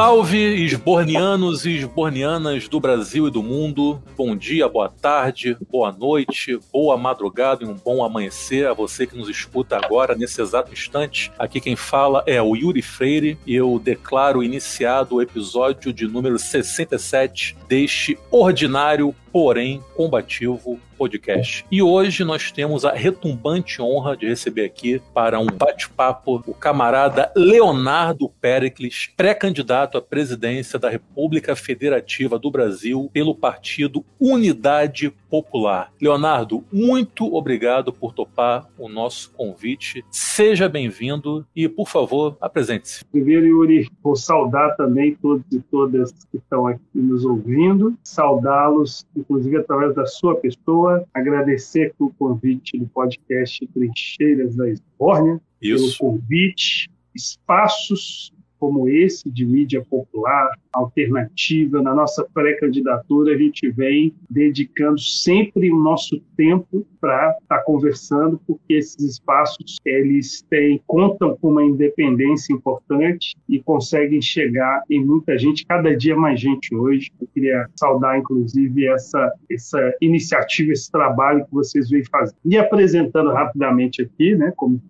salve, esbornianos e esbornianas do Brasil e do mundo. Bom dia, boa tarde, boa noite, boa madrugada e um bom amanhecer a você que nos escuta agora, nesse exato instante. Aqui quem fala é o Yuri Freire e eu declaro iniciado o episódio de número 67 deste ordinário porém combativo podcast. E hoje nós temos a retumbante honra de receber aqui para um bate-papo o camarada Leonardo Pericles, pré-candidato à presidência da República Federativa do Brasil pelo partido Unidade Popular. Leonardo, muito obrigado por topar o nosso convite. Seja bem-vindo e, por favor, apresente-se. Primeiro, Yuri, vou saudar também todos e todas que estão aqui nos ouvindo, saudá-los inclusive através da sua pessoa, agradecer pelo convite do podcast Trincheiras da Esbórnia, pelo convite, espaços como esse de mídia popular, alternativa, na nossa pré-candidatura, a gente vem dedicando sempre o nosso tempo para estar tá conversando, porque esses espaços eles têm, contam com uma independência importante e conseguem chegar em muita gente, cada dia mais gente hoje. Eu queria saudar, inclusive, essa, essa iniciativa, esse trabalho que vocês vêm fazendo. E apresentando rapidamente aqui, né, como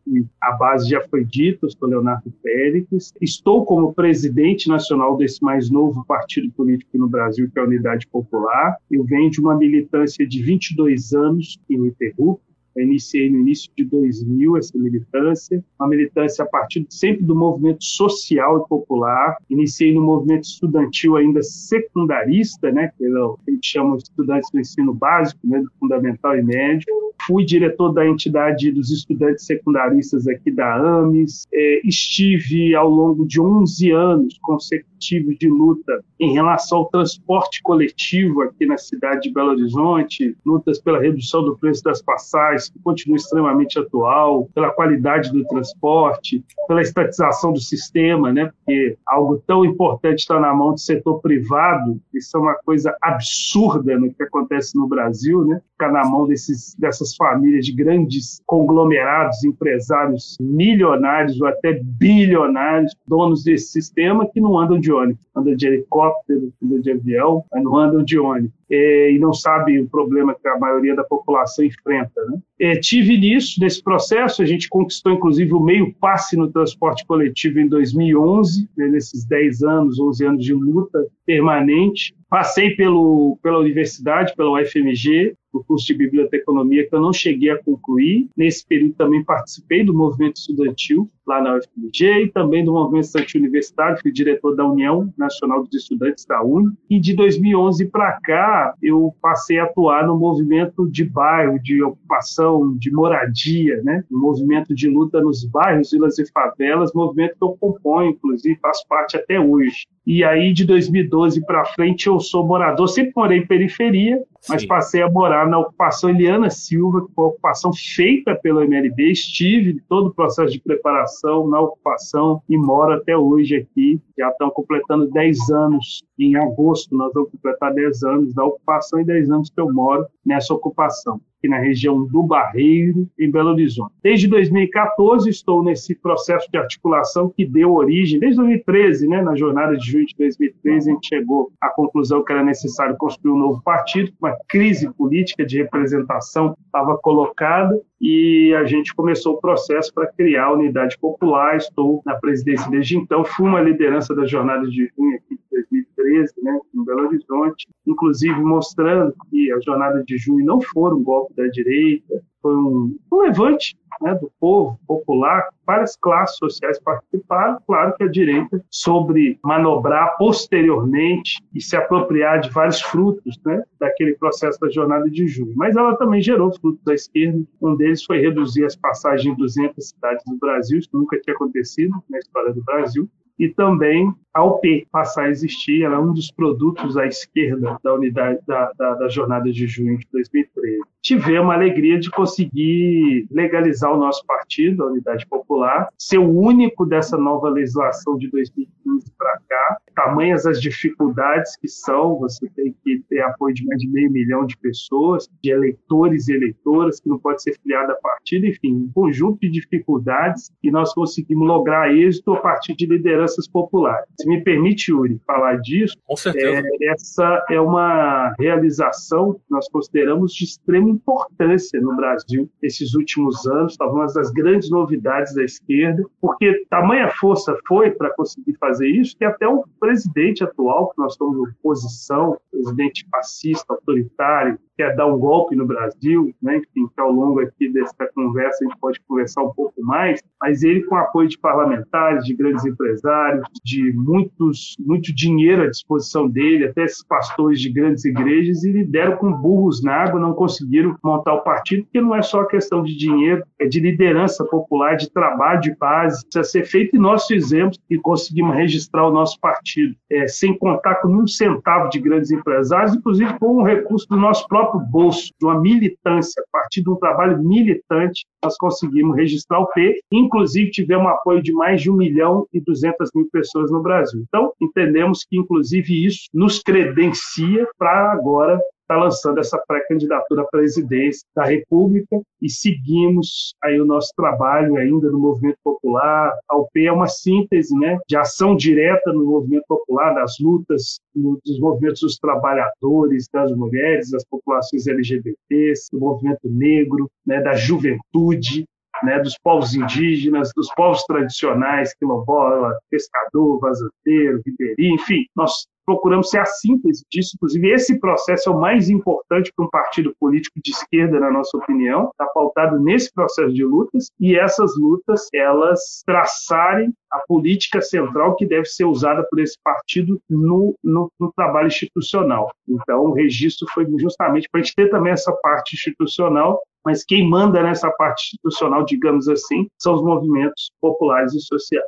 a base já foi dita, eu sou Leonardo Pérez, estou como presidente nacional desse mais novo partido político no Brasil, que é a Unidade Popular. Eu venho de uma militância de 22 anos ininterrupta, eu iniciei no início de 2000 essa militância, uma militância a partir sempre do movimento social e popular. Iniciei no movimento estudantil ainda secundarista, né, que a gente chama estudantes do ensino básico, né, do fundamental e médio. Fui diretor da entidade dos estudantes secundaristas aqui da AMES. É, estive ao longo de 11 anos consecutivos de luta em relação ao transporte coletivo aqui na cidade de Belo Horizonte, lutas pela redução do preço das passagens, que continua extremamente atual, pela qualidade do transporte, pela estatização do sistema, né? porque algo tão importante está na mão do setor privado, isso é uma coisa absurda no que acontece no Brasil, né? ficar na mão desses, dessas famílias de grandes conglomerados, empresários milionários ou até bilionários, donos desse sistema, que não andam de ônibus, andam de helicóptero, andam de avião, mas não andam de ônibus e não sabe o problema que a maioria da população enfrenta. Né? Tive nisso, nesse processo, a gente conquistou inclusive o meio passe no transporte coletivo em 2011, né, nesses 10 anos, 11 anos de luta permanente. Passei pelo, pela universidade, pela UFMG, o curso de biblioteconomia que eu não cheguei a concluir. Nesse período também participei do movimento estudantil lá na UFMG e também do movimento estudantil universitário, fui diretor da União Nacional dos Estudantes da UNE. E de 2011 para cá, eu passei a atuar no movimento de bairro, de ocupação, de moradia, né? movimento de luta nos bairros, vilas e favelas, movimento que eu componho, inclusive, faço parte até hoje. E aí, de 2012 para frente, eu sou morador, sempre morei em periferia, mas Sim. passei a morar na ocupação Eliana Silva, que foi uma ocupação feita pelo MLB. Estive todo o processo de preparação na ocupação e moro até hoje aqui. Já estão completando 10 anos. Em agosto, nós vamos completar 10 anos da ocupação e 10 anos que eu moro nessa ocupação aqui na região do Barreiro, em Belo Horizonte. Desde 2014 estou nesse processo de articulação que deu origem, desde 2013, né, na jornada de junho de 2013, a gente chegou à conclusão que era necessário construir um novo partido, uma crise política de representação estava colocada e a gente começou o processo para criar a Unidade Popular. Estou na presidência desde então, fui uma liderança da jornada de junho aqui de 2013, né, em Belo Horizonte, inclusive mostrando que a jornada de junho não foi um golpe da direita, foi um, um levante né, do povo popular, várias classes sociais participaram. Claro que a direita, sobre manobrar posteriormente e se apropriar de vários frutos né, daquele processo da jornada de junho. Mas ela também gerou frutos da esquerda. Um deles foi reduzir as passagens em 200 cidades do Brasil, isso nunca tinha acontecido na história do Brasil e também a UP passar a existir, ela é um dos produtos à esquerda da unidade da, da, da jornada de junho de 2013. Tivemos a alegria de conseguir legalizar o nosso partido, a Unidade Popular, ser o único dessa nova legislação de 2015 para cá. Tamanhas as dificuldades que são, você tem que ter apoio de mais de meio milhão de pessoas, de eleitores e eleitoras, que não pode ser filiado a partido, enfim, um conjunto de dificuldades e nós conseguimos lograr êxito a partir de lideranças populares. Se me permite, Yuri, falar disso, Com certeza. É, essa é uma realização que nós consideramos de extrema importância no Brasil esses últimos anos, talvez uma das grandes novidades da esquerda, porque tamanha força foi para conseguir fazer isso que até o presidente atual, que nós estamos em oposição, presidente fascista, autoritário, quer dar um golpe no Brasil, né? enfim, que ao longo aqui dessa conversa a gente pode conversar um pouco mais, mas ele com apoio de parlamentares, de grandes empresários, de muitos, muito dinheiro à disposição dele, até esses pastores de grandes igrejas, e deram com burros na água, não conseguiram montar o partido, porque não é só questão de dinheiro, é de liderança popular, de trabalho de base, precisa ser feito, e nós fizemos e conseguimos registrar o nosso partido, é, sem contar com um centavo de grandes empresários, inclusive com o recurso do nosso próprio próprio bolso, de uma militância, a partir de um trabalho militante, nós conseguimos registrar o P, inclusive tivemos apoio de mais de 1 milhão e 200 mil pessoas no Brasil. Então, entendemos que, inclusive, isso nos credencia para agora está lançando essa pré-candidatura à presidência da República e seguimos aí o nosso trabalho ainda no movimento popular. A UP é uma síntese né, de ação direta no movimento popular, das lutas dos movimentos dos trabalhadores, das mulheres, das populações LGBTs, do movimento negro, né, da juventude, né, dos povos indígenas, dos povos tradicionais, quilombola, pescador, vazanteiro, ribeirinho, enfim, nós procuramos ser a síntese disso. Inclusive, esse processo é o mais importante para um partido político de esquerda, na nossa opinião, está pautado nesse processo de lutas, e essas lutas, elas traçarem a política central que deve ser usada por esse partido no, no, no trabalho institucional. Então, o registro foi justamente para a gente ter também essa parte institucional mas quem manda nessa parte institucional, digamos assim, são os movimentos populares e sociais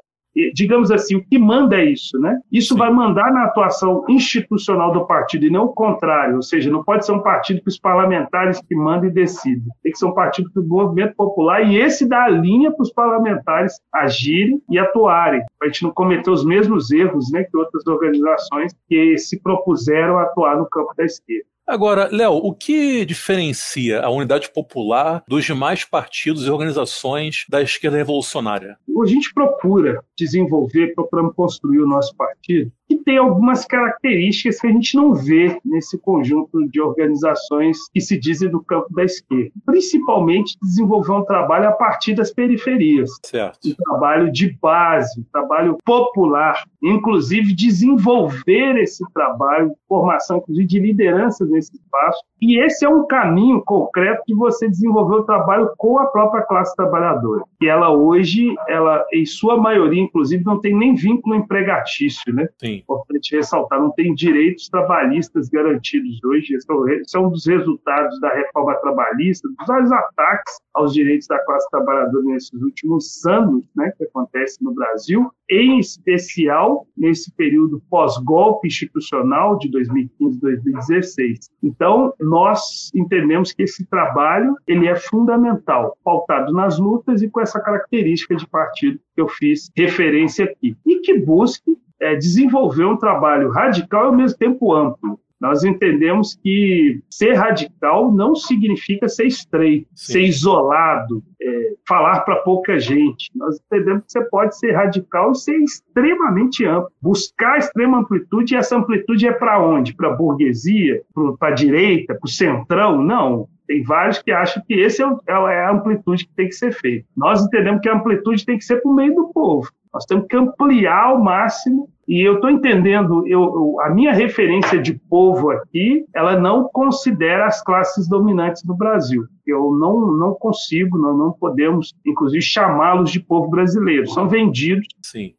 digamos assim, o que manda é isso, né? Isso Sim. vai mandar na atuação institucional do partido e não o contrário, ou seja, não pode ser um partido que os parlamentares que mandam e decidem. Tem que ser um partido do movimento popular e esse dá a linha para os parlamentares agirem e atuarem, para a gente não cometer os mesmos erros, né, que outras organizações que se propuseram a atuar no campo da esquerda. Agora, Léo, o que diferencia a Unidade Popular dos demais partidos e organizações da esquerda revolucionária? A gente procura desenvolver, procuramos construir o nosso partido que tem algumas características que a gente não vê nesse conjunto de organizações que se dizem do campo da esquerda. Principalmente desenvolver um trabalho a partir das periferias. Certo. Um trabalho de base, um trabalho popular. Inclusive desenvolver esse trabalho, formação inclusive de lideranças nesse espaço. E esse é um caminho concreto de você desenvolver o trabalho com a própria classe trabalhadora. E ela hoje, ela em sua maioria, inclusive, não tem nem vínculo empregatício, né? Sim importante ressaltar, não tem direitos trabalhistas garantidos hoje. Esse é um dos resultados da reforma trabalhista, dos vários ataques aos direitos da classe trabalhadora nesses últimos anos, né, que acontece no Brasil, em especial nesse período pós-golpe institucional de 2015-2016. Então, nós entendemos que esse trabalho ele é fundamental, pautado nas lutas e com essa característica de partido que eu fiz referência aqui, e que busque é, desenvolver um trabalho radical e ao mesmo tempo amplo. Nós entendemos que ser radical não significa ser estreito, Sim. ser isolado, é, falar para pouca gente. Nós entendemos que você pode ser radical e ser extremamente amplo, buscar extrema amplitude, e essa amplitude é para onde? Para a burguesia? Para a direita? Para o centrão? Não. Tem vários que acham que esse é, é, é a amplitude que tem que ser feita. Nós entendemos que a amplitude tem que ser para o meio do povo. Nós temos que ampliar ao máximo e eu estou entendendo, eu, eu, a minha referência de povo aqui, ela não considera as classes dominantes do Brasil. Eu não, não consigo, nós não podemos, inclusive, chamá-los de povo brasileiro. São vendidos,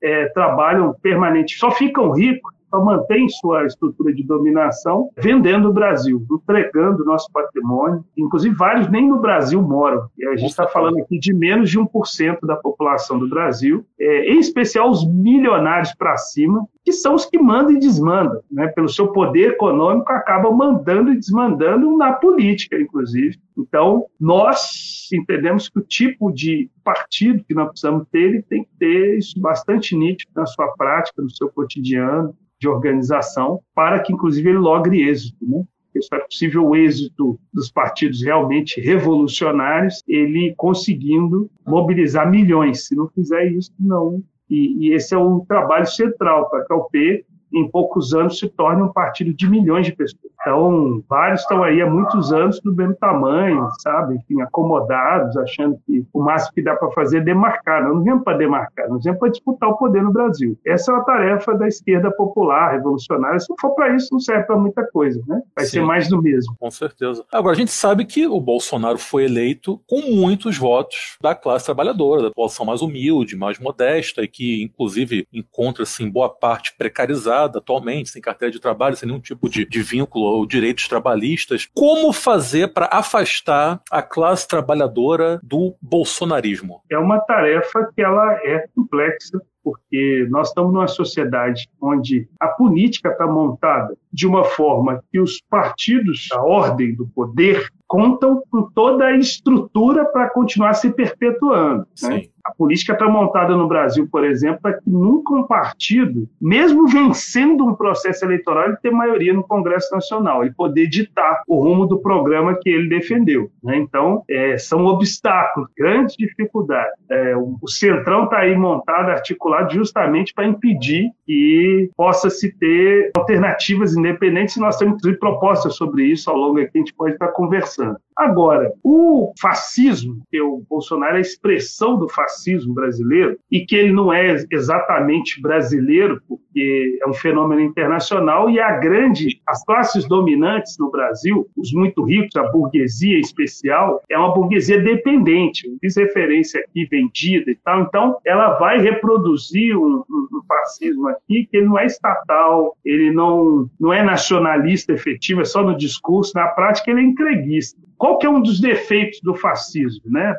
é, trabalham permanente, só ficam ricos só mantém sua estrutura de dominação vendendo o Brasil, entregando o nosso patrimônio. Inclusive, vários nem no Brasil moram. E a gente está falando aqui de menos de 1% da população do Brasil, é, em especial os milionários para cima, que são os que mandam e desmandam. Né? Pelo seu poder econômico, acabam mandando e desmandando na política, inclusive. Então, nós entendemos que o tipo de partido que nós precisamos ter, ele tem que ter isso bastante nítido na sua prática, no seu cotidiano de organização, para que, inclusive, ele logre êxito. Né? só é possível o êxito dos partidos realmente revolucionários, ele conseguindo mobilizar milhões. Se não fizer isso, não. E, e esse é um trabalho central para a UP em poucos anos se torne um partido de milhões de pessoas. Então, vários estão aí há muitos anos do mesmo tamanho, sabe? Enfim, acomodados, achando que o máximo que dá para fazer é demarcar. Nós não viemos para demarcar, nós viemos para disputar o poder no Brasil. Essa é uma tarefa da esquerda popular, revolucionária. Se não for para isso, não serve para muita coisa, né? Vai Sim, ser mais do mesmo. Com certeza. Agora, a gente sabe que o Bolsonaro foi eleito com muitos votos da classe trabalhadora, da população mais humilde, mais modesta, e que, inclusive, encontra-se em boa parte precarizada atualmente, sem carteira de trabalho, sem nenhum tipo de, de vínculo ou direitos trabalhistas. Como fazer para afastar a classe trabalhadora do bolsonarismo? É uma tarefa que ela é complexa porque nós estamos numa sociedade onde a política está montada de uma forma que os partidos, a ordem do poder, contam com toda a estrutura para continuar se perpetuando. Né? A política está montada no Brasil, por exemplo, para que nunca um partido, mesmo vencendo um processo eleitoral, ele tenha maioria no Congresso Nacional, ele poder ditar o rumo do programa que ele defendeu. Né? Então, é, são obstáculos, grandes dificuldades. É, o, Centrão está aí montado, articulado justamente para impedir que possa se ter alternativas independentes, e nós temos propostas sobre isso ao longo aqui, a gente pode estar conversando. Agora, o fascismo, que é o Bolsonaro é a expressão do fascismo brasileiro, e que ele não é exatamente brasileiro, porque é um fenômeno internacional, e a grande, as classes dominantes no Brasil, os muito ricos, a burguesia em especial, é uma burguesia dependente, fiz referência aqui, vendida e tal, então ela vai reproduzir um, um, um fascismo aqui que ele não é estatal, ele não, não é nacionalista efetivo, é só no discurso, na prática ele é entreguista. Qual que é um dos defeitos do fascismo? Né?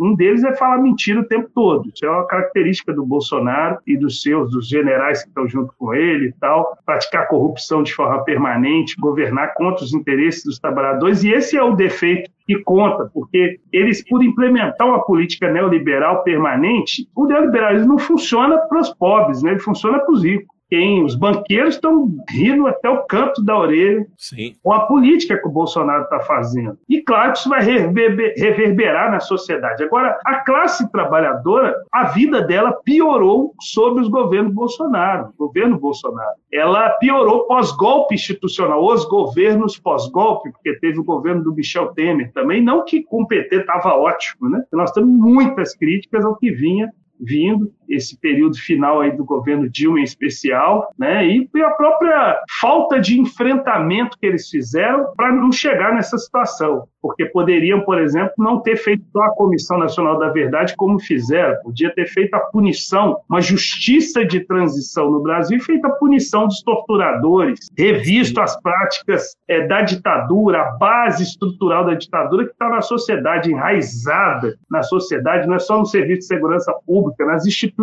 Um deles é falar mentira o tempo todo. Isso é uma característica do Bolsonaro e dos seus, dos generais que estão junto com ele e tal. Praticar corrupção de forma permanente, governar contra os interesses dos trabalhadores. E esse é o defeito que conta, porque eles, por implementar uma política neoliberal permanente, o neoliberalismo não funciona para os pobres, né? ele funciona para os ricos quem os banqueiros estão rindo até o canto da orelha Sim. com a política que o Bolsonaro está fazendo. E claro que isso vai reverberar na sociedade. Agora, a classe trabalhadora, a vida dela piorou sob os governos Bolsonaro, governo Bolsonaro. Ela piorou pós-golpe institucional, os governos pós-golpe, porque teve o governo do Michel Temer também, não que com o PT estava ótimo, né? Nós temos muitas críticas ao que vinha vindo, esse período final aí do governo Dilma em especial, né? E a própria falta de enfrentamento que eles fizeram para não chegar nessa situação porque poderiam, por exemplo, não ter feito a Comissão Nacional da Verdade como fizeram, podia ter feito a punição, uma justiça de transição no Brasil, feito a punição dos torturadores, revisto as práticas é, da ditadura, a base estrutural da ditadura que está na sociedade, enraizada na sociedade, não é só no Serviço de Segurança Pública, nas instituições,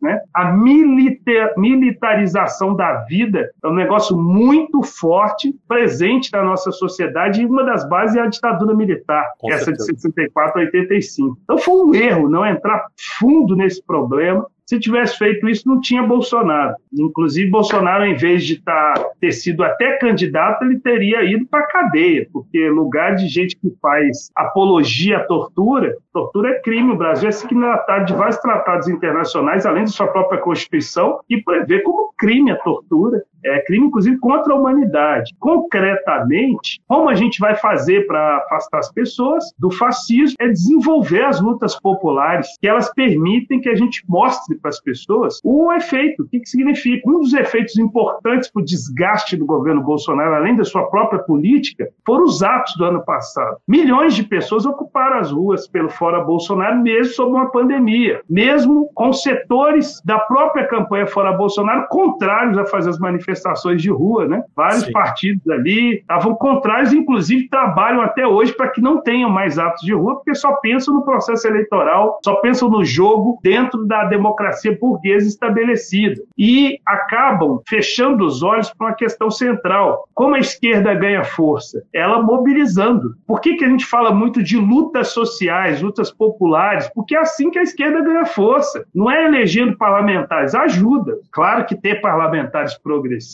né? A milita militarização da vida é um negócio muito forte, presente na nossa sociedade, e uma das bases é a ditadura militar, Com essa certeza. de 64 a 85. Então foi um erro não entrar fundo nesse problema se tivesse feito isso, não tinha Bolsonaro. Inclusive, Bolsonaro, em vez de tá, ter sido até candidato, ele teria ido para a cadeia, porque lugar de gente que faz apologia à tortura, tortura é crime. O Brasil é signatário de vários tratados internacionais, além de sua própria Constituição, que prevê como crime a tortura. É crime, inclusive, contra a humanidade. Concretamente, como a gente vai fazer para afastar as pessoas do fascismo é desenvolver as lutas populares, que elas permitem que a gente mostre para as pessoas o efeito, o que, que significa. Um dos efeitos importantes para o desgaste do governo Bolsonaro, além da sua própria política, foram os atos do ano passado. Milhões de pessoas ocuparam as ruas pelo Fora Bolsonaro, mesmo sob uma pandemia, mesmo com setores da própria campanha Fora Bolsonaro contrários a fazer as manifestações de rua, né? Vários Sim. partidos ali estavam contrários, inclusive trabalham até hoje para que não tenham mais atos de rua, porque só pensam no processo eleitoral, só pensam no jogo dentro da democracia burguesa estabelecida. E acabam fechando os olhos para uma questão central. Como a esquerda ganha força? Ela mobilizando. Por que, que a gente fala muito de lutas sociais, lutas populares? Porque é assim que a esquerda ganha força. Não é elegendo parlamentares, ajuda. Claro que ter parlamentares progressistas,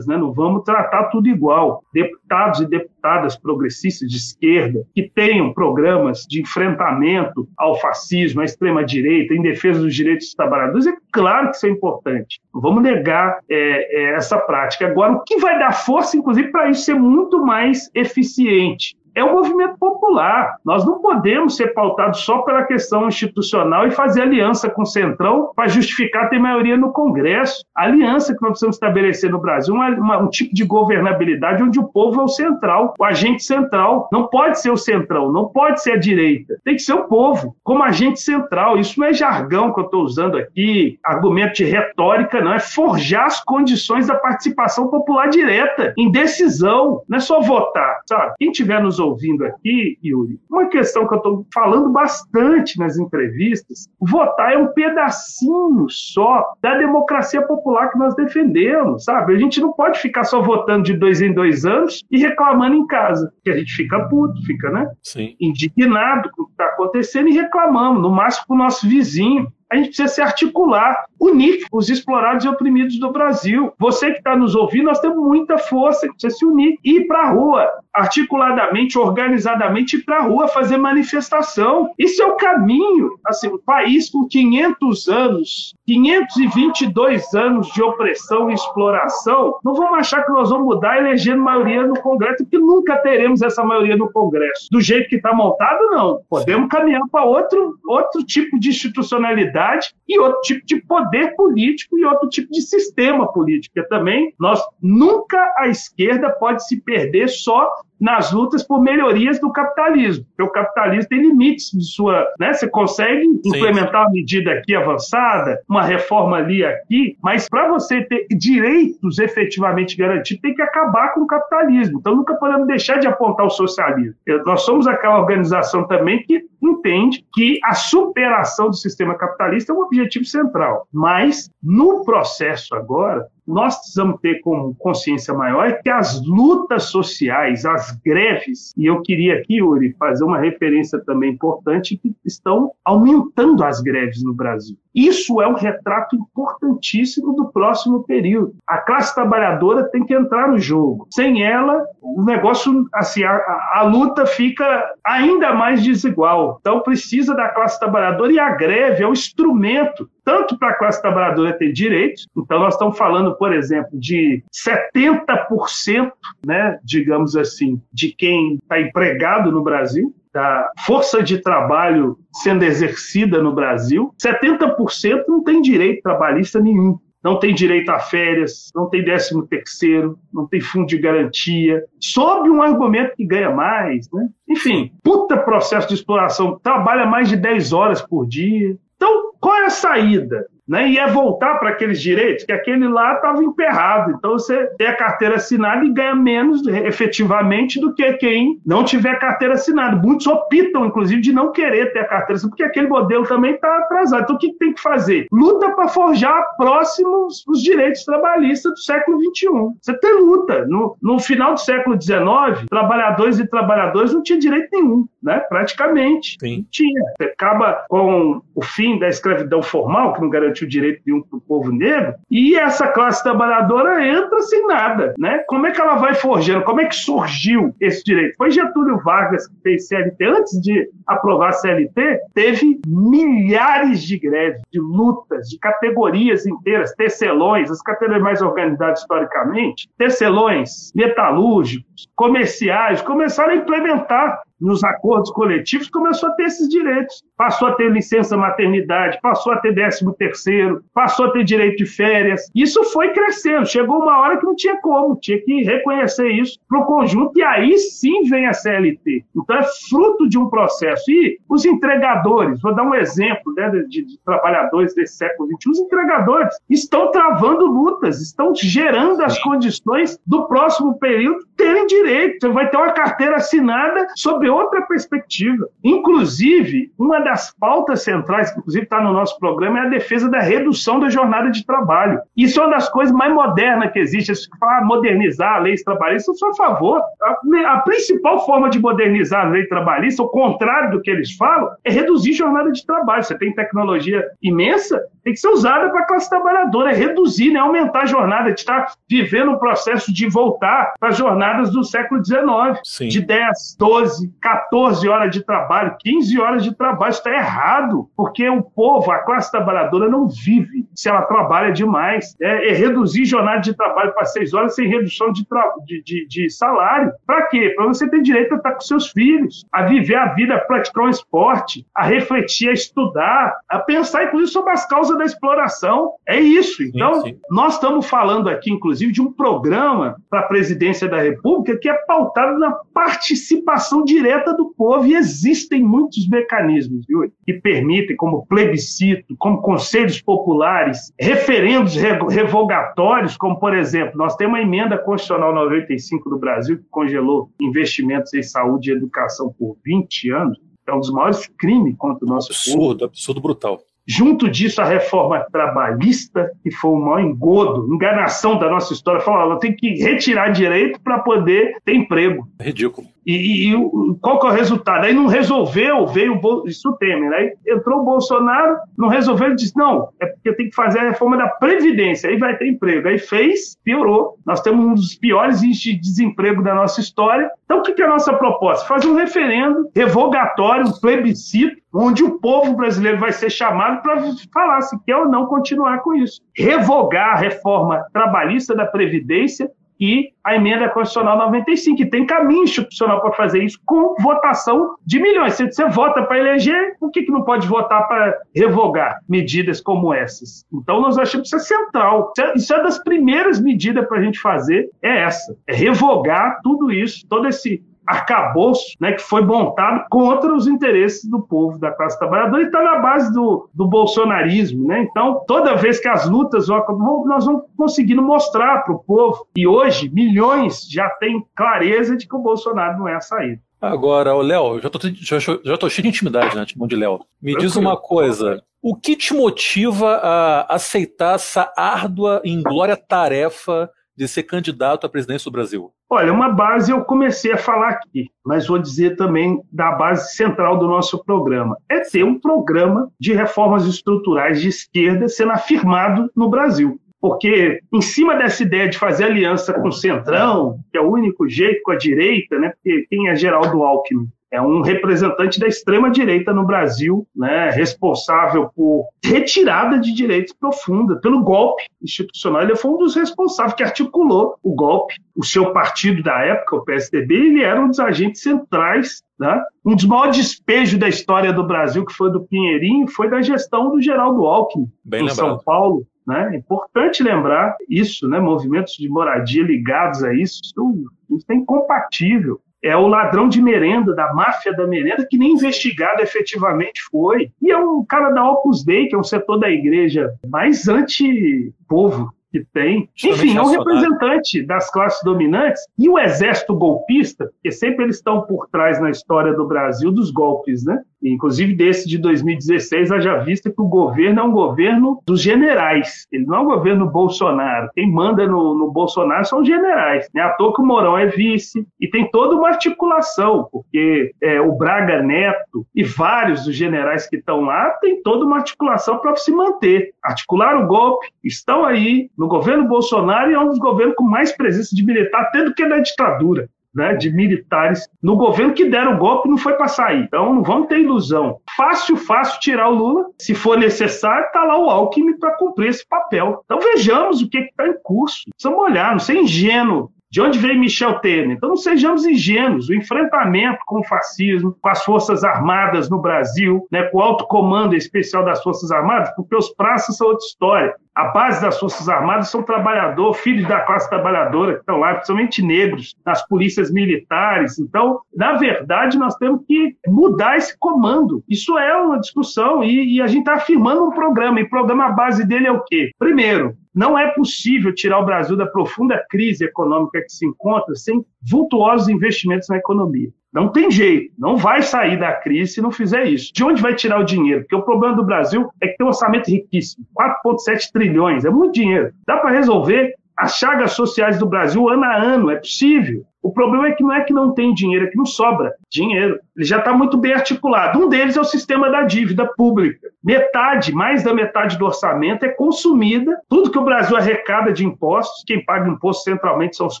né, não vamos tratar tudo igual. Deputados e deputadas progressistas de esquerda que tenham programas de enfrentamento ao fascismo, à extrema-direita, em defesa dos direitos dos trabalhadores, é claro que isso é importante. Não vamos negar é, é, essa prática. Agora, o que vai dar força, inclusive, para isso ser muito mais eficiente? É o movimento popular. Nós não podemos ser pautados só pela questão institucional e fazer aliança com o Centrão para justificar ter maioria no Congresso. A aliança que nós precisamos estabelecer no Brasil é um tipo de governabilidade onde o povo é o central, o agente central. Não pode ser o Centrão, não pode ser a direita. Tem que ser o povo, como agente central. Isso não é jargão que eu estou usando aqui, argumento de retórica, não. É forjar as condições da participação popular direta, em decisão. Não é só votar, sabe? Quem tiver nos ouvindo aqui, Yuri, uma questão que eu estou falando bastante nas entrevistas: votar é um pedacinho só da democracia popular que nós defendemos, sabe? A gente não pode ficar só votando de dois em dois anos e reclamando em casa, que a gente fica puto, fica, né? Sim. Indignado com o que está acontecendo e reclamamos, no máximo com o nosso vizinho a gente precisa se articular, unir os explorados e oprimidos do Brasil. Você que está nos ouvindo, nós temos muita força, precisa se unir e ir para a rua, articuladamente, organizadamente, ir para a rua fazer manifestação. Isso é o caminho. Assim, um país com 500 anos, 522 anos de opressão e exploração, não vamos achar que nós vamos mudar elegendo maioria no Congresso, porque nunca teremos essa maioria no Congresso. Do jeito que está montado, não. Podemos caminhar para outro, outro tipo de institucionalidade e outro tipo de poder político e outro tipo de sistema político. Porque também nós nunca a esquerda pode se perder só nas lutas por melhorias do capitalismo. Porque o capitalismo tem limites de sua. Né? Você consegue Sim. implementar uma medida aqui avançada, uma reforma ali aqui, mas para você ter direitos efetivamente garantidos, tem que acabar com o capitalismo. Então nunca podemos deixar de apontar o socialismo. Nós somos aquela organização também que entende que a superação do sistema capitalista é um objetivo central. Mas, no processo agora, nós precisamos ter como consciência maior é que as lutas sociais, as greves, e eu queria aqui, Yuri, fazer uma referência também importante, que estão aumentando as greves no Brasil. Isso é um retrato importantíssimo do próximo período. A classe trabalhadora tem que entrar no jogo. Sem ela, o negócio, assim, a, a, luta fica ainda mais desigual. Então, precisa da classe trabalhadora e a greve é um instrumento tanto para a classe trabalhadora ter direitos. Então, nós estamos falando, por exemplo, de 70%, né, digamos assim, de quem está empregado no Brasil, da força de trabalho sendo exercida no Brasil, 70% não tem direito trabalhista nenhum. Não tem direito a férias, não tem décimo terceiro, não tem fundo de garantia, sob um argumento que ganha mais, né? Enfim, puta processo de exploração, trabalha mais de 10 horas por dia. Então, qual é a saída? Né, e é voltar para aqueles direitos, que aquele lá estava emperrado. Então você tem a carteira assinada e ganha menos efetivamente do que quem não tiver carteira assinada. Muitos optam, inclusive, de não querer ter a carteira assinada, porque aquele modelo também está atrasado. Então o que tem que fazer? Luta para forjar próximos os direitos trabalhistas do século XXI. Você tem luta. No, no final do século XIX, trabalhadores e trabalhadoras não tinham direito nenhum, né? praticamente. Sim. Não tinha. Você acaba com o fim da escravidão formal, que não garantia garante o direito de um para o povo negro, e essa classe trabalhadora entra sem nada. Né? Como é que ela vai forjando? Como é que surgiu esse direito? Foi Getúlio Vargas que fez CLT. Antes de aprovar CLT, teve milhares de greves, de lutas, de categorias inteiras, tecelões, as categorias mais organizadas historicamente, tecelões, metalúrgicos, comerciais, começaram a implementar nos acordos coletivos, começou a ter esses direitos. Passou a ter licença maternidade, passou a ter décimo terceiro, passou a ter direito de férias. Isso foi crescendo. Chegou uma hora que não tinha como, tinha que reconhecer isso para o conjunto, e aí sim vem a CLT. Então é fruto de um processo. E os entregadores, vou dar um exemplo né, de, de trabalhadores desse século XXI, os entregadores estão travando lutas, estão gerando as condições do próximo período terem direito. Você vai ter uma carteira assinada sobre outra perspectiva. Inclusive, uma das pautas centrais, que inclusive está no nosso programa, é a defesa da redução da jornada de trabalho. Isso é uma das coisas mais modernas que existe. Se falar modernizar a lei trabalhista, eu sou a favor. A, a principal forma de modernizar a lei trabalhista, o contrário do que eles falam, é reduzir jornada de trabalho. Você tem tecnologia imensa, tem que ser usada para a classe trabalhadora, é reduzir, né, aumentar a jornada. A gente está vivendo um processo de voltar para as jornadas do século XIX, de 10, 12, 14 horas de trabalho, 15 horas de trabalho. Isso está errado, porque o povo, a classe trabalhadora, não vive se ela trabalha demais. É, é reduzir jornada de trabalho para 6 horas sem redução de, de, de, de salário. Para quê? Para você ter direito a estar com seus filhos, a viver a vida, a praticar um esporte, a refletir, a estudar, a pensar, inclusive, sobre as causas da exploração. É isso. Então, sim, sim. nós estamos falando aqui, inclusive, de um programa para a presidência da República que é pautado na participação direta do povo e existem muitos mecanismos viu, que permitem, como plebiscito, como conselhos populares, referendos revogatórios, como, por exemplo, nós temos a emenda constitucional 95 do Brasil que congelou investimentos em saúde e educação por 20 anos, é um dos maiores crimes contra o nosso absurdo, povo. Absurdo, absurdo brutal. Junto disso, a reforma trabalhista, que foi um maior engodo, enganação da nossa história. Falou, ela tem que retirar direito para poder ter emprego. Ridículo. E, e, qual que é o resultado? Aí não resolveu, veio o isso Temer. Aí entrou o Bolsonaro, não resolveu, ele disse: não, é porque tem que fazer a reforma da Previdência, aí vai ter emprego. Aí fez, piorou. Nós temos um dos piores índices de desemprego da nossa história. Então, o que é a nossa proposta? Fazer um referendo revogatório, um plebiscito, onde o povo brasileiro vai ser chamado para falar se quer ou não continuar com isso. Revogar a reforma trabalhista da Previdência e a emenda constitucional 95, que tem caminho institucional para fazer isso com votação de milhões. Se você vota para eleger, por que, que não pode votar para revogar medidas como essas? Então, nós achamos que isso é central. Isso é, isso é das primeiras medidas para a gente fazer, é essa. É revogar tudo isso, todo esse arcabouço né, que foi montado contra os interesses do povo, da classe trabalhadora, e está na base do, do bolsonarismo. Né? Então, toda vez que as lutas vão, nós vamos conseguindo mostrar para o povo, e hoje milhões já têm clareza de que o Bolsonaro não é a saída. Agora, Léo, já tô, já, já tô cheio de intimidade, né? De Léo. Me diz uma coisa. O que te motiva a aceitar essa árdua e inglória tarefa de ser candidato à presidência do Brasil? Olha, uma base eu comecei a falar aqui, mas vou dizer também da base central do nosso programa. É ter um programa de reformas estruturais de esquerda sendo afirmado no Brasil. Porque, em cima dessa ideia de fazer aliança com o Centrão, que é o único jeito com a direita, né? Porque quem é Geraldo Alckmin? É um representante da extrema-direita no Brasil, né, responsável por retirada de direitos profunda, pelo golpe institucional. Ele foi um dos responsáveis que articulou o golpe. O seu partido da época, o PSDB, ele era um dos agentes centrais. Né? Um dos maiores despejos da história do Brasil, que foi do Pinheirinho, foi da gestão do Geraldo Alckmin, Bem em lembrado. São Paulo. Né? É importante lembrar isso, né? movimentos de moradia ligados a isso, isso é incompatível é o ladrão de merenda, da máfia da merenda, que nem investigado efetivamente foi. E é um cara da Opus Dei, que é um setor da igreja mais anti-povo que tem. Enfim, é um representante das classes dominantes e o exército golpista, que sempre eles estão por trás na história do Brasil dos golpes, né? Inclusive desse de 2016, haja vista que o governo é um governo dos generais, ele não é um governo Bolsonaro. Quem manda no, no Bolsonaro são os generais. Não é à toa que o Mourão é vice, e tem toda uma articulação, porque é, o Braga Neto e vários dos generais que estão lá têm toda uma articulação para se manter. Articularam o golpe, estão aí no governo Bolsonaro e é um dos governos com mais presença de militar, até do que na ditadura né, de militares no governo que deram o golpe não foi para sair. Então não vamos ter ilusão. Fácil, fácil tirar o Lula. Se for necessário, está lá o Alckmin para cumprir esse papel. Então vejamos o que está em curso. Precisamos olhar, não ser ingênuo. De onde veio Michel Temer? Então não sejamos ingênuos. O enfrentamento com o fascismo, com as Forças Armadas no Brasil, né, com o alto comando especial das Forças Armadas, porque os praças são outra história. A base das Forças Armadas são trabalhadores, filhos da classe trabalhadora, que estão lá, principalmente negros, nas polícias militares. Então, na verdade, nós temos que mudar esse comando. Isso é uma discussão e, e a gente está afirmando um programa. E o programa, a base dele é o quê? Primeiro, não é possível tirar o Brasil da profunda crise econômica que se encontra sem vultuosos investimentos na economia. Não tem jeito, não vai sair da crise se não fizer isso. De onde vai tirar o dinheiro? Porque o problema do Brasil é que tem um orçamento riquíssimo 4,7 trilhões, é muito dinheiro. Dá para resolver as chagas sociais do Brasil ano a ano, é possível. O problema é que não é que não tem dinheiro, é que não sobra dinheiro. Ele já está muito bem articulado. Um deles é o sistema da dívida pública. Metade, mais da metade do orçamento é consumida. Tudo que o Brasil arrecada de impostos, quem paga imposto centralmente são os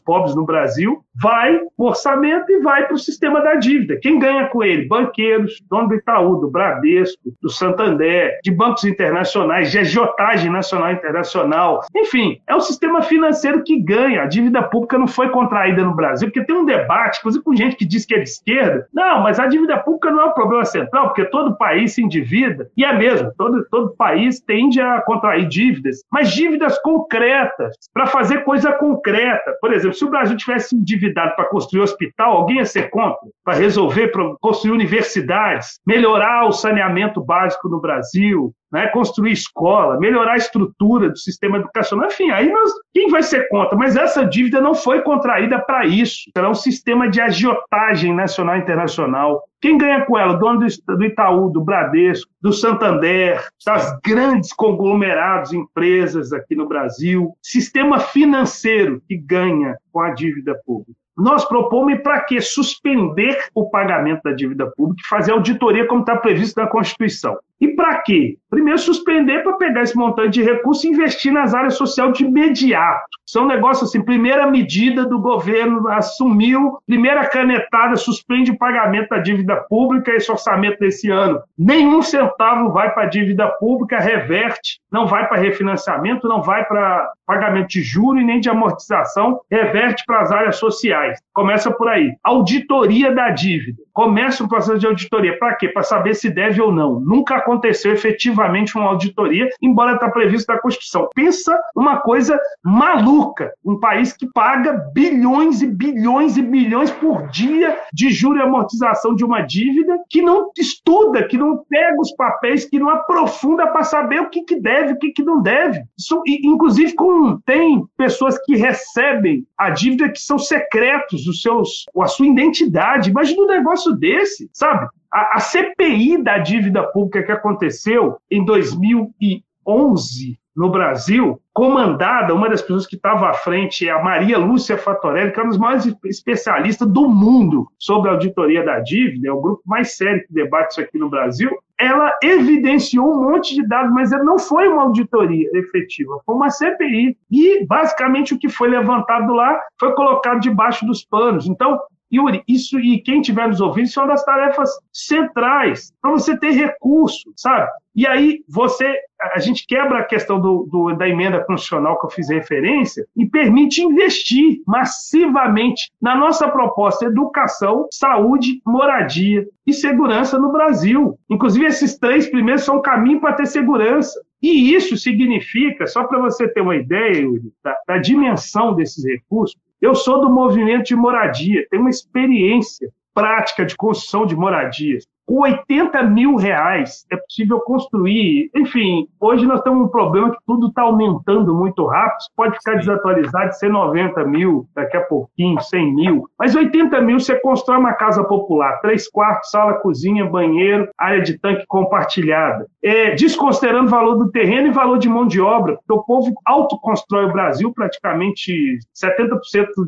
pobres no Brasil, vai para o orçamento e vai para o sistema da dívida. Quem ganha com ele? Banqueiros, dono do Itaú, do Bradesco, do Santander, de bancos internacionais, de agiotagem nacional e internacional. Enfim, é o sistema financeiro que ganha. A dívida pública não foi contraída no Brasil porque tem um debate, inclusive com gente que diz que é de esquerda. Não, mas a dívida pública não é o problema central, porque todo país se endivida, e é mesmo, todo, todo país tende a contrair dívidas, mas dívidas concretas, para fazer coisa concreta. Por exemplo, se o Brasil tivesse endividado para construir hospital, alguém ia ser contra? Para resolver, para construir universidades, melhorar o saneamento básico no Brasil, né, construir escola, melhorar a estrutura do sistema educacional, enfim, aí nós, quem vai ser contra? Mas essa dívida não foi contraída para isso. Será um sistema de agiotagem nacional e internacional. Quem ganha com ela? O dono do Itaú, do Bradesco, do Santander, das grandes conglomerados, empresas aqui no Brasil. Sistema financeiro que ganha com a dívida pública. Nós propomos para quê? Suspender o pagamento da dívida pública e fazer auditoria como está previsto na Constituição. E para quê? Primeiro, suspender para pegar esse montante de recurso e investir nas áreas sociais de imediato. São negócios assim, primeira medida do governo assumiu, primeira canetada, suspende o pagamento da dívida pública, esse orçamento desse ano. Nenhum centavo vai para a dívida pública, reverte, não vai para refinanciamento, não vai para pagamento de juros e nem de amortização, reverte para as áreas sociais. Começa por aí. Auditoria da dívida. Começa o processo de auditoria. Para quê? Para saber se deve ou não. Nunca aconteceu efetivamente uma auditoria, embora está previsto na Constituição. Pensa uma coisa maluca. Um país que paga bilhões e bilhões e bilhões por dia de juro e amortização de uma dívida, que não estuda, que não pega os papéis, que não aprofunda para saber o que, que deve, o que, que não deve. Isso, inclusive, com, tem pessoas que recebem a dívida que são secretos, os seus, a sua identidade. Imagina um negócio desse, sabe? A, a CPI da dívida pública que aconteceu em 2011 no Brasil, comandada, uma das pessoas que estava à frente é a Maria Lúcia Fatorelli, que é uma das maiores especialistas do mundo sobre a auditoria da dívida, é o grupo mais sério que debate isso aqui no Brasil. Ela evidenciou um monte de dados, mas não foi uma auditoria efetiva, foi uma CPI. E, basicamente, o que foi levantado lá foi colocado debaixo dos panos. Então, Yuri, isso e quem estiver nos ouvindo, isso é uma das tarefas centrais para você ter recurso, sabe? E aí você, a gente quebra a questão do, do, da emenda constitucional que eu fiz referência e permite investir massivamente na nossa proposta educação, saúde, moradia e segurança no Brasil. Inclusive esses três primeiros são um caminho para ter segurança. E isso significa, só para você ter uma ideia, Yuri, da, da dimensão desses recursos, eu sou do movimento de moradia, tenho uma experiência prática de construção de moradias. Com 80 mil reais é possível construir. Enfim, hoje nós temos um problema que tudo está aumentando muito rápido, pode ficar desatualizado, ser 90 mil, daqui a pouquinho, 100 mil, mas 80 mil você constrói uma casa popular, três quartos, sala, cozinha, banheiro, área de tanque compartilhada, é, desconsiderando o valor do terreno e valor de mão de obra, porque o povo autoconstrói o Brasil, praticamente 70%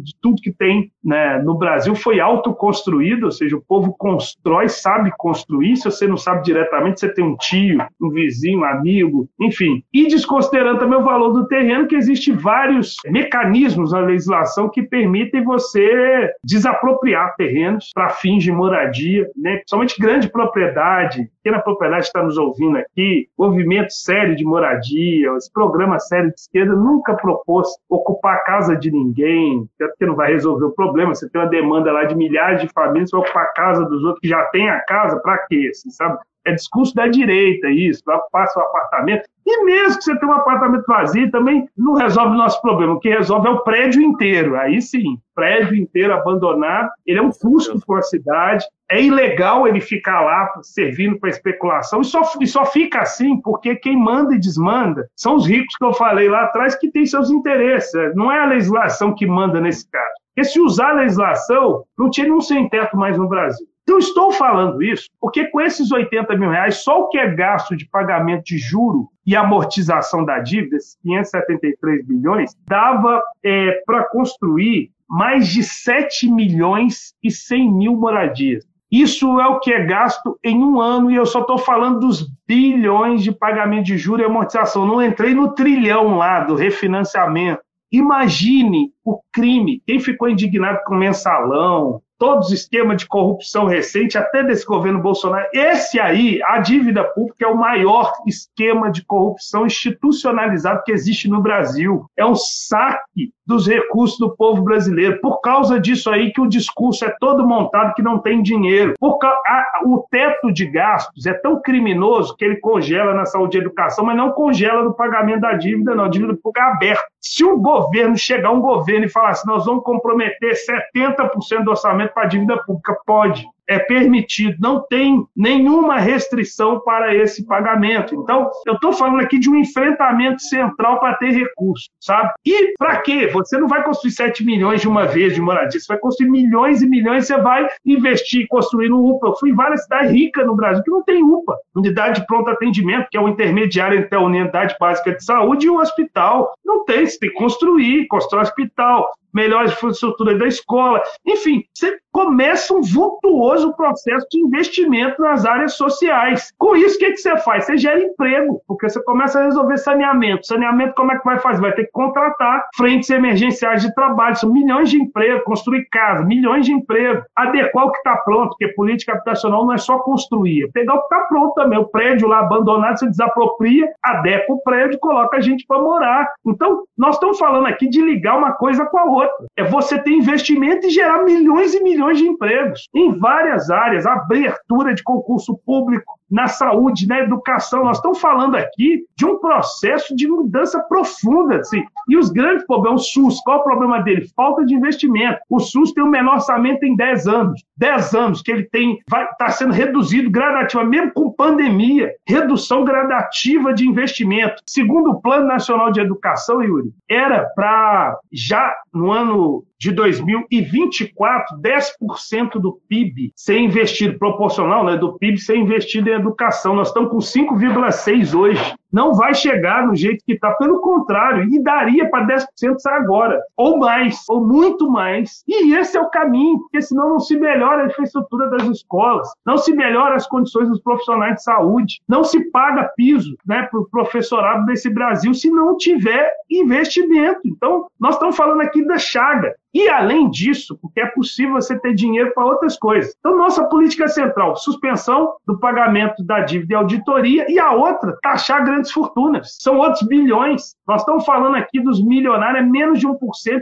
de tudo que tem né, no Brasil foi autoconstruído, ou seja, o povo constrói, sabe construir, se você não sabe diretamente, você tem um tio, um vizinho, um amigo, enfim. E desconsiderando também o valor do terreno, que existe vários mecanismos na legislação que permitem você desapropriar terrenos para fins de moradia, né? principalmente grande propriedade, pequena propriedade está nos ouvindo aqui, movimento sério de moradia, esse programa sério de esquerda nunca propôs ocupar a casa de ninguém, porque não vai resolver o problema, você tem uma demanda lá de milhares de famílias para ocupar a casa dos outros que já têm a casa, para quê? Assim, sabe? É discurso da direita isso, ocupar seu apartamento. E mesmo que você tenha um apartamento vazio, também não resolve o nosso problema. O que resolve é o prédio inteiro. Aí sim, prédio inteiro abandonado, ele é um custo para a cidade. É ilegal ele ficar lá servindo para especulação. E só, e só fica assim porque quem manda e desmanda são os ricos que eu falei lá atrás que têm seus interesses. Não é a legislação que manda nesse caso. Porque se usar a legislação, não tinha um sem teto mais no Brasil. Então, estou falando isso porque com esses 80 mil reais, só o que é gasto de pagamento de juro e amortização da dívida, esses 573 bilhões, dava é, para construir mais de 7 milhões e 100 mil moradias. Isso é o que é gasto em um ano, e eu só estou falando dos bilhões de pagamento de juros e amortização. Não entrei no trilhão lá do refinanciamento. Imagine o crime. Quem ficou indignado com o mensalão, todos os esquemas de corrupção recente, até desse governo Bolsonaro. Esse aí, a dívida pública, é o maior esquema de corrupção institucionalizado que existe no Brasil. É um saque dos recursos do povo brasileiro. Por causa disso aí que o discurso é todo montado que não tem dinheiro. Porque a, o teto de gastos é tão criminoso que ele congela na saúde e educação, mas não congela no pagamento da dívida, não. A dívida pública é aberta. Se o governo chegar um governo e falar assim, nós vamos comprometer 70% do orçamento para a dívida pública. Pode é permitido, não tem nenhuma restrição para esse pagamento. Então, eu estou falando aqui de um enfrentamento central para ter recurso, sabe? E para quê? Você não vai construir 7 milhões de uma vez de moradia, você vai construir milhões e milhões, você vai investir, construir no UPA. Eu fui em várias cidades ricas no Brasil que não tem UPA, unidade de pronto atendimento, que é o intermediário entre a unidade básica de saúde e o hospital. Não tem, você tem que construir, constrói hospital, melhor infraestrutura da escola. Enfim, você começa um vultuoso processo de investimento nas áreas sociais. Com isso, o que, que você faz? Você gera emprego, porque você começa a resolver saneamento. Saneamento, como é que vai fazer? Vai ter que contratar frentes emergenciais de trabalho. São milhões de empregos, construir casa, milhões de empregos. Adequar o que está pronto, porque política habitacional não é só construir, é pegar o que está pronto também. O prédio lá abandonado, você desapropria, adequa o prédio coloca a gente para morar. Então, nós estamos falando aqui de ligar uma coisa com a outra outra. É você ter investimento e gerar milhões e milhões de empregos em várias áreas, abertura de concurso público, na saúde, na educação. Nós estamos falando aqui de um processo de mudança profunda. Assim. E os grandes problemas, o SUS, qual o problema dele? Falta de investimento. O SUS tem o menor orçamento em 10 anos. 10 anos que ele tem, vai estar tá sendo reduzido gradativamente, mesmo com pandemia, redução gradativa de investimento. Segundo o Plano Nacional de Educação, Yuri, era para já no ano de 2024, 10% do PIB ser investido, proporcional né, do PIB ser investido em educação. Nós estamos com 5,6% hoje não vai chegar no jeito que está. Pelo contrário, e daria para 10% agora, ou mais, ou muito mais. E esse é o caminho, porque senão não se melhora a infraestrutura das escolas, não se melhora as condições dos profissionais de saúde, não se paga piso né, para o professorado desse Brasil se não tiver investimento. Então, nós estamos falando aqui da chaga. E além disso, porque é possível você ter dinheiro para outras coisas. Então, nossa política central, suspensão do pagamento da dívida e auditoria, e a outra, taxar grandes grandes fortunas. São outros bilhões. Nós estamos falando aqui dos milionários, é menos de 1%,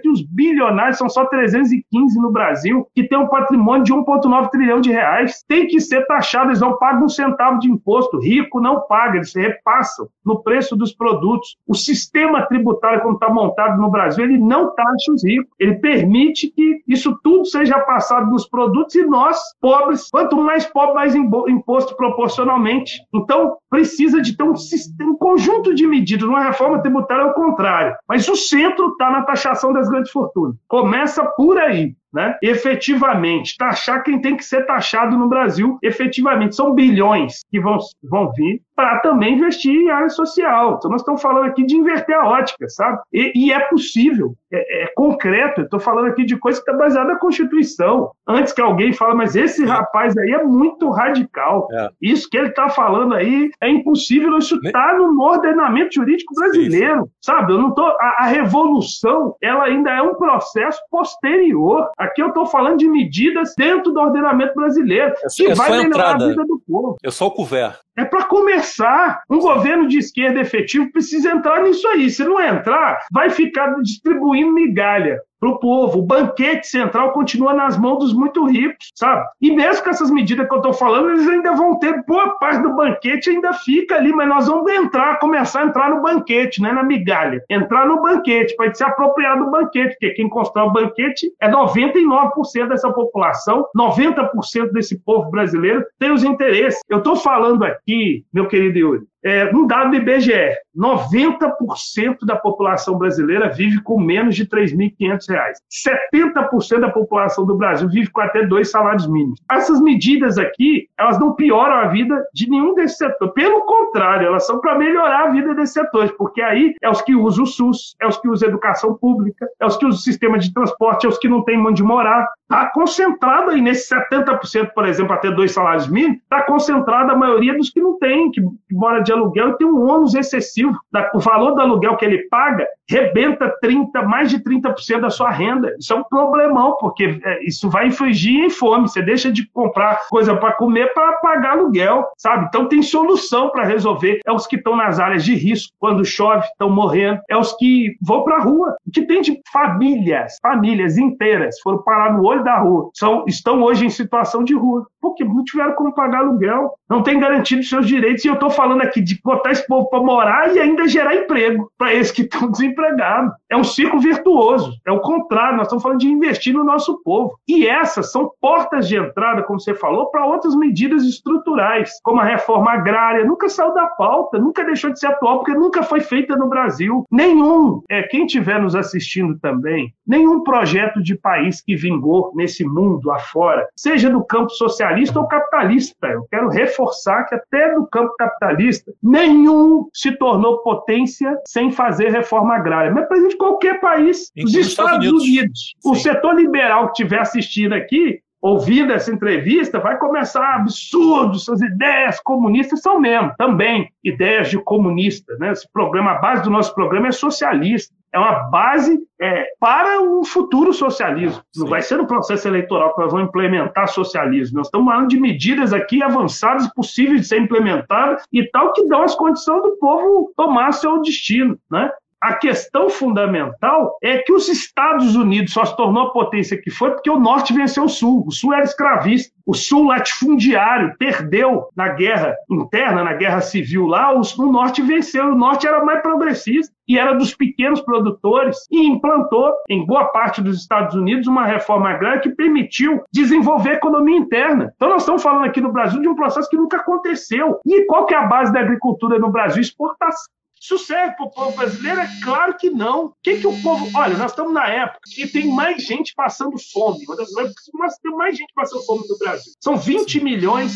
e os bilionários são só 315 no Brasil, que tem um patrimônio de 1,9 trilhão de reais. Tem que ser taxado, eles não pagam um centavo de imposto. Rico não paga, eles repassam no preço dos produtos. O sistema tributário, como está montado no Brasil, ele não taxa os ricos. Ele permite que isso tudo seja passado nos produtos e nós, pobres, quanto mais pobre, mais imposto proporcionalmente. Então, precisa de ter um, um conjunto de medidas. Uma reforma tributária é o contrário. Mas o centro está na taxação das grandes fortunas. Começa por aí né? efetivamente, taxar quem tem que ser taxado no Brasil, efetivamente. São bilhões que vão, vão vir para também investir em área social. Então, nós estamos falando aqui de inverter a ótica, sabe? E, e é possível, é, é concreto. estou falando aqui de coisa que está baseada na Constituição. Antes que alguém fale, mas esse rapaz aí é muito radical. É. Isso que ele está falando aí é impossível. Isso está no ordenamento jurídico brasileiro, sim, sim. sabe? Eu não tô. A, a revolução, ela ainda é um processo posterior Aqui eu estou falando de medidas dentro do ordenamento brasileiro é, que é vai melhorar entrada. a vida do povo. É só o couvert. É para começar. Um governo de esquerda efetivo precisa entrar nisso aí. Se não entrar, vai ficar distribuindo migalha para o povo. O banquete central continua nas mãos dos muito ricos, sabe? E mesmo com essas medidas que eu estou falando, eles ainda vão ter boa parte do banquete ainda fica ali, mas nós vamos entrar, começar a entrar no banquete, não é na migalha. Entrar no banquete, para se apropriar do banquete, porque quem constrói o banquete é 99% dessa população, 90% desse povo brasileiro tem os interesses. Eu estou falando aqui, meu querido Yuri, é, um dado do IBGE, 90% da população brasileira vive com menos de R$ 3.500. 70% da população do Brasil vive com até dois salários mínimos. Essas medidas aqui, elas não pioram a vida de nenhum desses setores. Pelo contrário, elas são para melhorar a vida desses setores, porque aí é os que usam o SUS, é os que usam a educação pública, é os que usam o sistema de transporte, é os que não têm onde morar. Está concentrado aí nesses 70%, por exemplo, até dois salários mínimos, está concentrada a maioria dos que não que, que mora de aluguel e tem um ônus excessivo. O valor do aluguel que ele paga rebenta 30, mais de 30% da sua renda. Isso é um problemão, porque é, isso vai infligir em fome. Você deixa de comprar coisa para comer para pagar aluguel, sabe? Então tem solução para resolver. É os que estão nas áreas de risco, quando chove, estão morrendo. É os que vão para a rua. O que tem de famílias, famílias inteiras, foram parar no olho da rua, são, estão hoje em situação de rua, porque não tiveram como pagar aluguel, não tem garantido seus direitos. E eu estou falando aqui de botar esse povo para morar e ainda gerar emprego para esses que estão desempregados. É um ciclo virtuoso. É o contrário. Nós estamos falando de investir no nosso povo. E essas são portas de entrada, como você falou, para outras medidas estruturais, como a reforma agrária. Nunca saiu da pauta, nunca deixou de ser atual, porque nunca foi feita no Brasil. Nenhum, é, quem estiver nos assistindo também, nenhum projeto de país que vingou nesse mundo afora, seja no campo socialista ou capitalista. Eu quero reforçar que até no campo capitalista, nenhum se tornou potência sem fazer reforma agrária. Mas presente qualquer país, os Estados, Unidos. Unidos. O setor liberal que estiver assistindo aqui, ouvindo essa entrevista, vai começar absurdos, suas ideias comunistas são mesmo, também ideias de comunista. Né? Esse programa, a base do nosso programa é socialista. É uma base é, para um futuro socialismo. Sim. Não vai ser no processo eleitoral que nós vamos implementar socialismo. Nós estamos falando de medidas aqui avançadas, possíveis de ser implementadas e tal, que dão as condições do povo tomar seu destino. Né? A questão fundamental é que os Estados Unidos só se tornou a potência que foi porque o Norte venceu o Sul. O Sul era escravista. O Sul latifundiário perdeu na guerra interna, na guerra civil lá. O, Norte venceu. O Norte era mais progressista e era dos pequenos produtores e implantou em boa parte dos Estados Unidos uma reforma agrária que permitiu desenvolver a economia interna. Então nós estamos falando aqui no Brasil de um processo que nunca aconteceu. E qual que é a base da agricultura no Brasil? Exportação. Isso serve para o povo brasileiro? É claro que não. O que, que o povo. Olha, nós estamos na época que tem mais gente passando fome. Uma das épocas tem mais gente passando fome no Brasil. São 20 milhões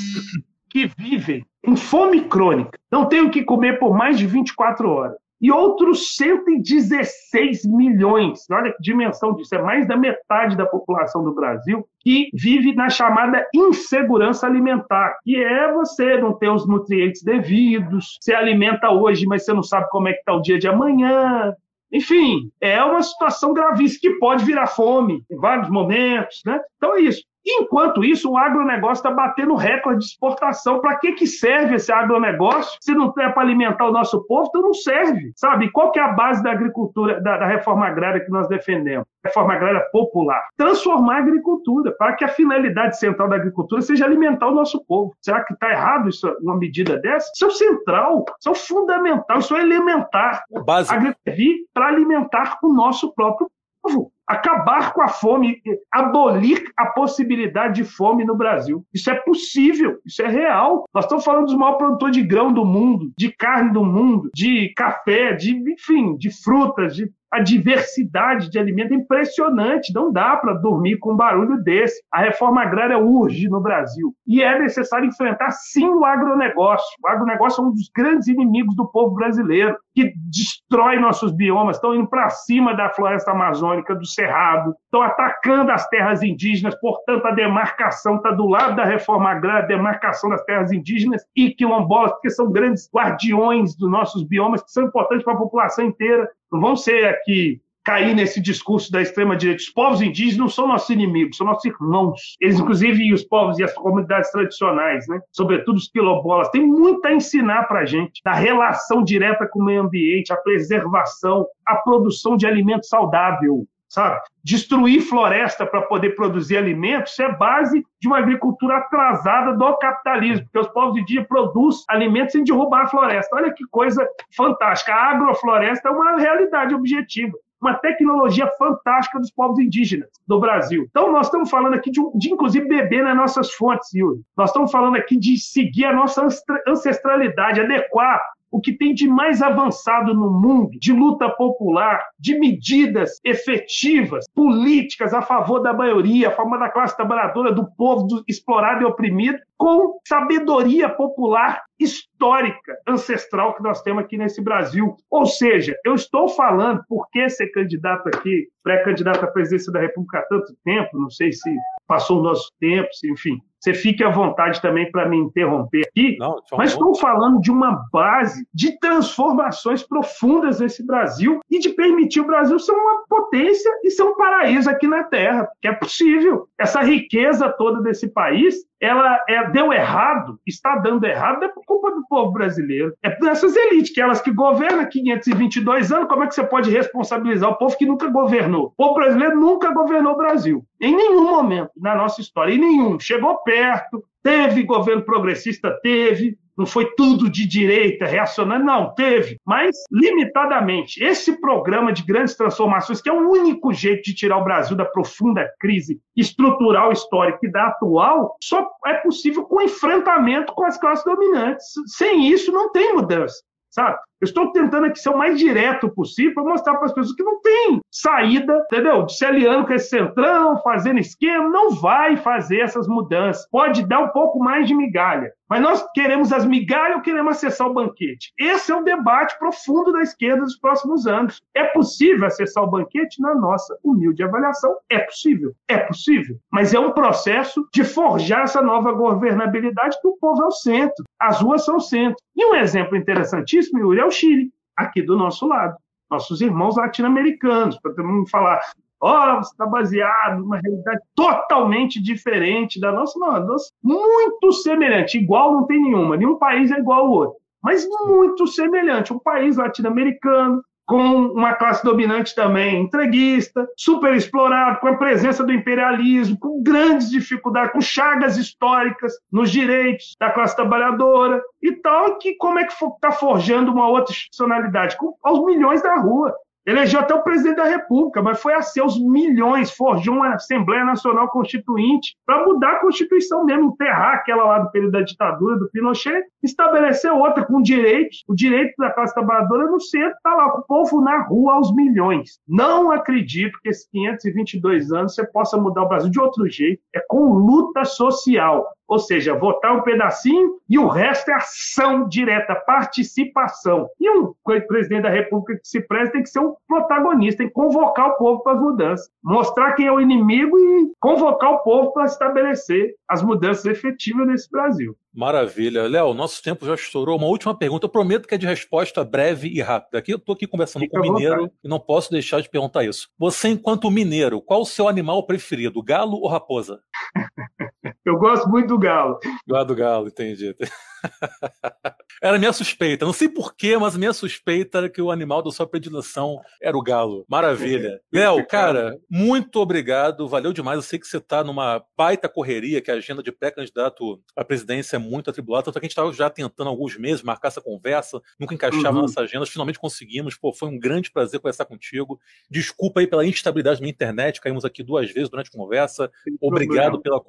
que vivem em fome crônica. Não tem o que comer por mais de 24 horas e outros 116 milhões. Olha que dimensão disso, é mais da metade da população do Brasil que vive na chamada insegurança alimentar, que é você não ter os nutrientes devidos, você alimenta hoje, mas você não sabe como é que está o dia de amanhã, enfim, é uma situação gravíssima que pode virar fome em vários momentos, né? Então é isso. Enquanto isso, o agronegócio está batendo recorde de exportação. Para que, que serve esse agronegócio? Se não é para alimentar o nosso povo, então não serve. Sabe? Qual que é a base da agricultura, da, da reforma agrária que nós defendemos? Reforma agrária popular. Transformar a agricultura, para que a finalidade central da agricultura seja alimentar o nosso povo. Será que está errado isso, uma medida dessa? Isso é o central, isso é o fundamental, isso é elementar. Base. Agricultura para alimentar o nosso próprio povo acabar com a fome, abolir a possibilidade de fome no Brasil. Isso é possível, isso é real. Nós estamos falando dos maiores produtores de grão do mundo, de carne do mundo, de café, de enfim, de frutas, de a diversidade de alimento é impressionante. Não dá para dormir com um barulho desse. A reforma agrária urge no Brasil. E é necessário enfrentar, sim, o agronegócio. O agronegócio é um dos grandes inimigos do povo brasileiro, que destrói nossos biomas. Estão indo para cima da floresta amazônica, do cerrado, estão atacando as terras indígenas. Portanto, a demarcação está do lado da reforma agrária, a demarcação das terras indígenas e quilombolas, porque são grandes guardiões dos nossos biomas, que são importantes para a população inteira. Não vão ser aqui cair nesse discurso da extrema-direita. Os povos indígenas não são nossos inimigos, são nossos irmãos. Eles, inclusive, os povos e as comunidades tradicionais, né? sobretudo os quilombolas, têm muito a ensinar para a gente da relação direta com o meio ambiente, a preservação, a produção de alimento saudável sabe? Destruir floresta para poder produzir alimentos é base de uma agricultura atrasada do capitalismo, porque os povos indígenas produzem alimentos sem derrubar a floresta. Olha que coisa fantástica. A agrofloresta é uma realidade objetiva uma tecnologia fantástica dos povos indígenas do Brasil. Então, nós estamos falando aqui de, de, inclusive, beber nas nossas fontes, Yuri. Nós estamos falando aqui de seguir a nossa ancestralidade, adequar o que tem de mais avançado no mundo de luta popular, de medidas efetivas, políticas a favor da maioria, a favor da classe trabalhadora, do povo do explorado e oprimido, com sabedoria popular histórica, ancestral que nós temos aqui nesse Brasil. Ou seja, eu estou falando por que ser candidato aqui, pré-candidato à presidência da República há tanto tempo, não sei se passou o nosso tempo, se, enfim, você fique à vontade também para me interromper aqui, Não, mas estou falando de uma base de transformações profundas nesse Brasil e de permitir o Brasil ser uma potência e ser um paraíso aqui na Terra, que é possível. Essa riqueza toda desse país ela é, deu errado, está dando errado, é por culpa do povo brasileiro. É dessas elites, que elas que governam 522 anos, como é que você pode responsabilizar o povo que nunca governou? O povo brasileiro nunca governou o Brasil. Em nenhum momento na nossa história, em nenhum. Chegou perto, teve governo progressista, teve, não foi tudo de direita, reacionário, não, teve, mas limitadamente. Esse programa de grandes transformações, que é o único jeito de tirar o Brasil da profunda crise estrutural histórica e da atual, só é possível com enfrentamento com as classes dominantes. Sem isso, não tem mudança sabe? Eu estou tentando aqui ser o mais direto possível para mostrar para as pessoas que não tem saída, entendeu? De se aliando com esse centrão, fazendo esquema, não vai fazer essas mudanças. Pode dar um pouco mais de migalha. Mas nós queremos as migalhas ou queremos acessar o banquete? Esse é o debate profundo da esquerda dos próximos anos. É possível acessar o banquete? Na nossa humilde avaliação, é possível. É possível. Mas é um processo de forjar essa nova governabilidade que o povo é o centro. As ruas são o centro. E um exemplo interessantíssimo, Yuri, é o Chile, aqui do nosso lado. Nossos irmãos latino-americanos, para todo mundo falar, Ora, você está baseado numa realidade totalmente diferente da nossa, não, nossa, muito semelhante, igual não tem nenhuma, nenhum país é igual ao outro, mas muito semelhante. Um país latino-americano, com uma classe dominante também entreguista, super explorado, com a presença do imperialismo, com grandes dificuldades, com chagas históricas nos direitos da classe trabalhadora e tal, que como é que está forjando uma outra institucionalidade? Com, aos milhões da rua. Elegeu até o presidente da República, mas foi a seus milhões, forjou uma Assembleia Nacional Constituinte para mudar a Constituição mesmo, enterrar aquela lá do período da ditadura do Pinochet, estabelecer outra com direitos, o direito da classe trabalhadora no centro, está lá, com o povo na rua aos milhões. Não acredito que esses 522 anos você possa mudar o Brasil de outro jeito, é com luta social. Ou seja, votar um pedacinho e o resto é ação direta, participação. E um presidente da República que se presta tem que ser um protagonista, tem que convocar o povo para as mudanças, mostrar quem é o inimigo e convocar o povo para estabelecer as mudanças efetivas nesse Brasil. Maravilha. Léo, nosso tempo já estourou. Uma última pergunta. Eu prometo que é de resposta breve e rápida. Aqui eu estou aqui conversando Fica com um mineiro e não posso deixar de perguntar isso. Você, enquanto mineiro, qual o seu animal preferido, galo ou raposa? eu gosto muito do galo. Gosto do galo, entendi. era minha suspeita. Não sei porquê, mas minha suspeita era que o animal da sua predileção era o galo. Maravilha. Léo, cara, muito obrigado. Valeu demais. Eu sei que você está numa baita correria, que a agenda de pré-candidato à presidência é muito atribulada. Tanto que a gente estava já tentando há alguns meses marcar essa conversa, nunca encaixava uhum. nossa agenda. Finalmente conseguimos. Pô, foi um grande prazer conversar contigo. Desculpa aí pela instabilidade da minha internet. Caímos aqui duas vezes durante a conversa. Obrigado pela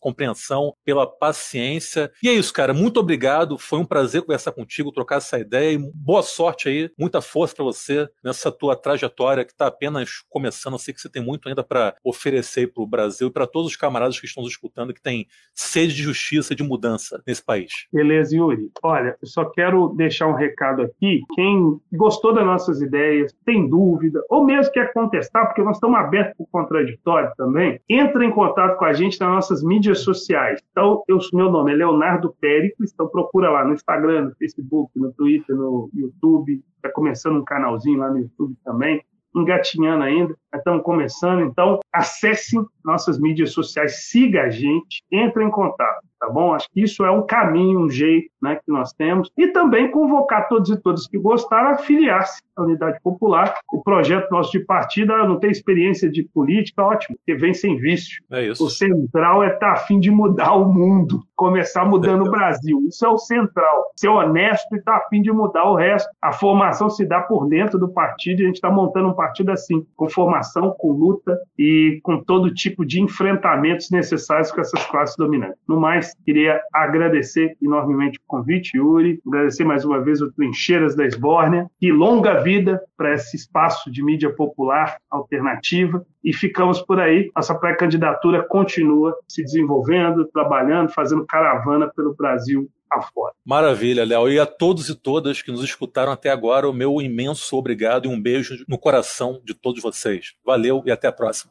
compreensão, pela paciência. E é isso, cara. Muito obrigado. Foi um prazer conversar contigo, trocar essa ideia e boa sorte aí, muita força para você nessa tua trajetória que está apenas começando. Eu sei que você tem muito ainda para oferecer para o Brasil e para todos os camaradas que estão nos escutando que têm sede de justiça, de mudança nesse país. Beleza, Yuri. Olha, eu só quero deixar um recado aqui. Quem gostou das nossas ideias, tem dúvida, ou mesmo quer contestar, porque nós estamos abertos para o contraditório também, entra em contato com a gente nas nossas mídias sociais. Então, eu, meu nome é Leonardo Péricles, então procura lá no Instagram, no Facebook, no Twitter, no YouTube. Está começando um canalzinho lá no YouTube também, engatinhando ainda. Estamos começando, então acesse nossas mídias sociais, siga a gente, entre em contato tá bom? Acho que isso é um caminho, um jeito né, que nós temos. E também convocar todos e todas que gostaram a filiar-se à Unidade Popular. O projeto nosso de partida não tem experiência de política, ótimo, porque vem sem vício. É isso. O central é estar tá a fim de mudar o mundo, começar mudando é. o Brasil. Isso é o central. Ser honesto e estar tá a fim de mudar o resto. A formação se dá por dentro do partido e a gente está montando um partido assim, com formação, com luta e com todo tipo de enfrentamentos necessários com essas classes dominantes. No mais, queria agradecer enormemente o convite, Yuri, agradecer mais uma vez o Trincheiras da Esbórnia e longa vida para esse espaço de mídia popular alternativa. E ficamos por aí. Nossa pré-candidatura continua se desenvolvendo, trabalhando, fazendo caravana pelo Brasil Maravilha, Léo. E a todos e todas que nos escutaram até agora, o meu imenso obrigado e um beijo no coração de todos vocês. Valeu e até a próxima.